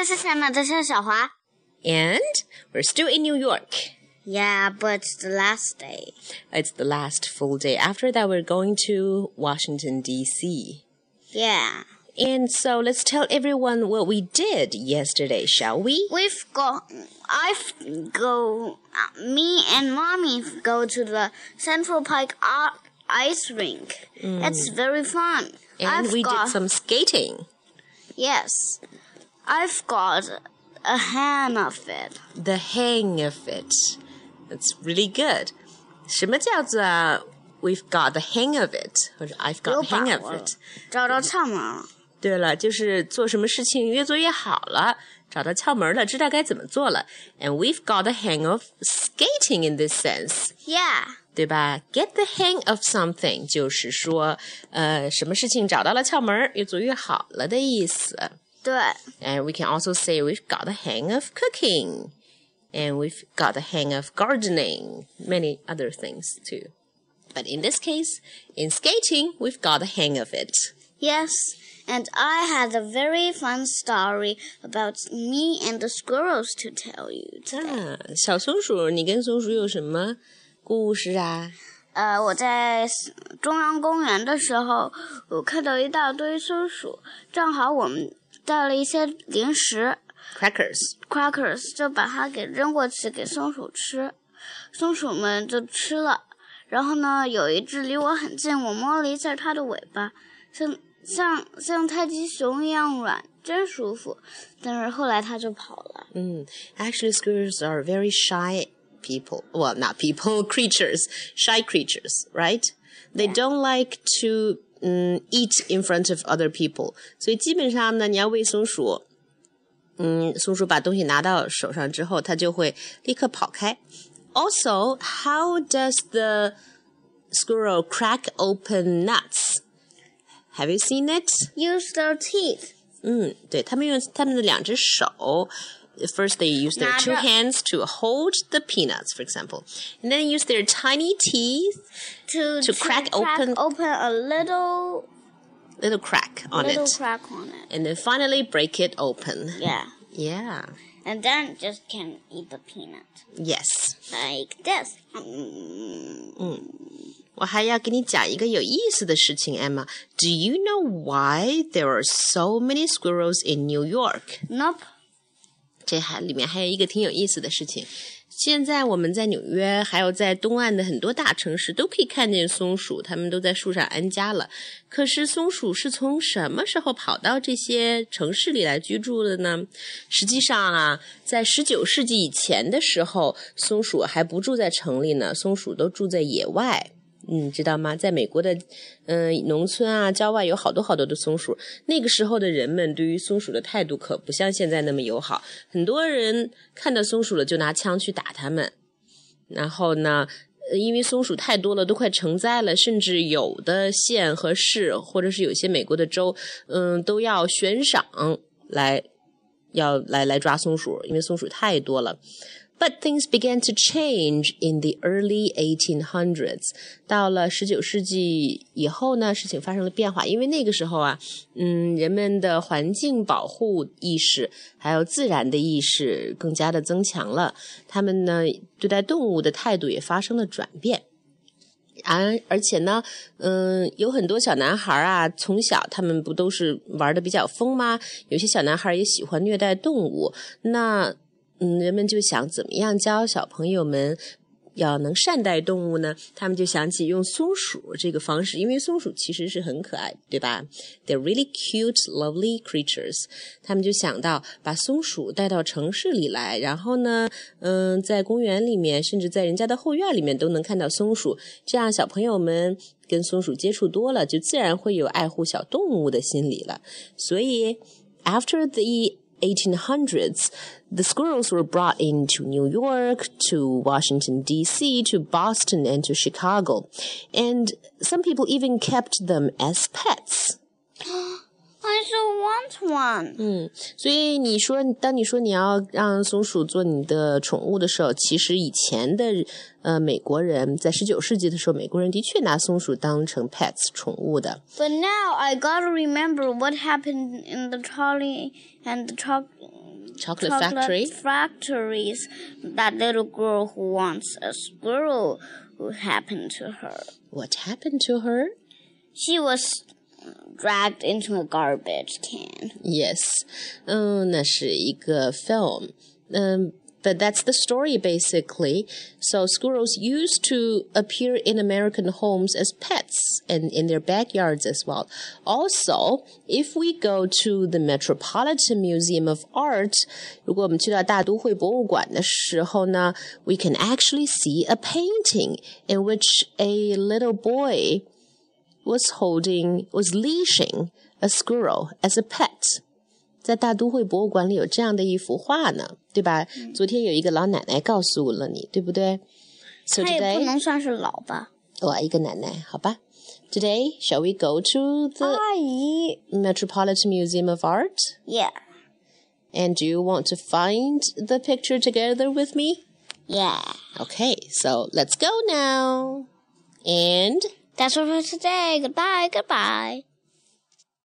this is Emma. This is Xiaohua. And we're still in New York. Yeah, but it's the last day. It's the last full day. After that, we're going to Washington, D.C. Yeah. And so let's tell everyone what we did yesterday, shall we? We've go. I've go. Uh, me and mommy go to the Central Park ice rink. Mm. It's very fun. And I've we did some skating. Yes, I've got a hang of it. The hang of it. That's really good. 什么叫做 We've got the hang of it，或者 I've got the hang of it？找到窍门了。对了，就是做什么事情越做越好了，找到窍门了，知道该怎么做了。And we've got the hang of skating in this sense. Yeah. 对吧？Get the hang of something 就是说，呃，什么事情找到了窍门，越做越好了的意思。 对。And we can also say we've got the hang of cooking, and we've got the hang of gardening, many other things too. But in this case, in skating, we've got the hang of it. Yes, and I had a very fun story about me and the squirrels to tell you today. 啊，小松鼠，你跟松鼠有什么故事啊？呃，我在中央公园的时候，我看到一大堆松鼠，正好我们 带了一些零食，crackers，crackers，就把它给扔过去给松鼠吃，松鼠们就吃了。然后呢，有一只离我很近，我摸了一下它的尾巴，像像像泰迪熊一样软，真舒服。但是后来它就跑了。嗯，Actually, squirrels are very shy people. Well, not people, creatures, shy creatures, right? They don't like to um, eat in front of other people. 所以基本上呢，你要喂松鼠，嗯，松鼠把东西拿到手上之后，它就会立刻跑开。also, how does the squirrel crack open nuts? Have you seen it? Use their teeth. 嗯，对，他们用他们的两只手。 First, they use their two hands to hold the peanuts, for example, and then use their tiny teeth to, to, crack, crack open open a little little crack on little it. crack on it. And then finally break it open. Yeah. Yeah and then just can eat the peanut. Yes. Like this. 嗯，我还要给你讲一个有意思的事情，Emma。Do you know why there are so many squirrels in New York? Nope. 这还里面还有一个挺有意思的事情。现在我们在纽约，还有在东岸的很多大城市，都可以看见松鼠，它们都在树上安家了。可是松鼠是从什么时候跑到这些城市里来居住的呢？实际上啊，在十九世纪以前的时候，松鼠还不住在城里呢，松鼠都住在野外。嗯，知道吗？在美国的，嗯，农村啊，郊外有好多好多的松鼠。那个时候的人们对于松鼠的态度可不像现在那么友好，很多人看到松鼠了就拿枪去打它们。然后呢，因为松鼠太多了，都快成灾了，甚至有的县和市，或者是有些美国的州，嗯，都要悬赏来，要来来抓松鼠，因为松鼠太多了。But things began to change in the early 1800s。到了十九世纪以后呢，事情发生了变化。因为那个时候啊，嗯，人们的环境保护意识还有自然的意识更加的增强了，他们呢对待动物的态度也发生了转变。而而且呢，嗯，有很多小男孩啊，从小他们不都是玩的比较疯吗？有些小男孩也喜欢虐待动物。那嗯，人们就想怎么样教小朋友们要能善待动物呢？他们就想起用松鼠这个方式，因为松鼠其实是很可爱，对吧？They're really cute, lovely creatures。他们就想到把松鼠带到城市里来，然后呢，嗯，在公园里面，甚至在人家的后院里面都能看到松鼠。这样小朋友们跟松鼠接触多了，就自然会有爱护小动物的心理了。所以，after the 1800s, the squirrels were brought into New York, to Washington, D.C., to Boston, and to Chicago. And some people even kept them as pets also want one。嗯，所以你说，当你说你要让松鼠做你的宠物的时候，其实以前的呃美国人在十九世纪的时候，美国人的确拿松鼠当成 pets 宠物的。But now I gotta remember what happened in the Charlie and the truck. Chocolate, chocolate factory factories that little girl who wants a squirrel what happened to her what happened to her she was dragged into a garbage can. Yes，嗯，那是一个 film，嗯。but that's the story basically. So squirrels used to appear in American homes as pets and in their backyards as well. Also, if we go to the Metropolitan Museum of Art, 如果我们去到大都会博物馆的时候呢, we can actually see a painting in which a little boy was holding, was leashing a squirrel as a pet. 在大都会博物馆里有这样的一幅画呢，对吧？昨天有一个老奶奶告诉了你，对不对？So today，她也不能算是老吧？哦，一个奶奶，好吧。Today, shall we go to the 阿姨 Metropolitan Museum of Art? Yeah. And do you want to find the picture together with me? Yeah. Okay, so let's go now. And That's all for today. Goodbye. Goodbye.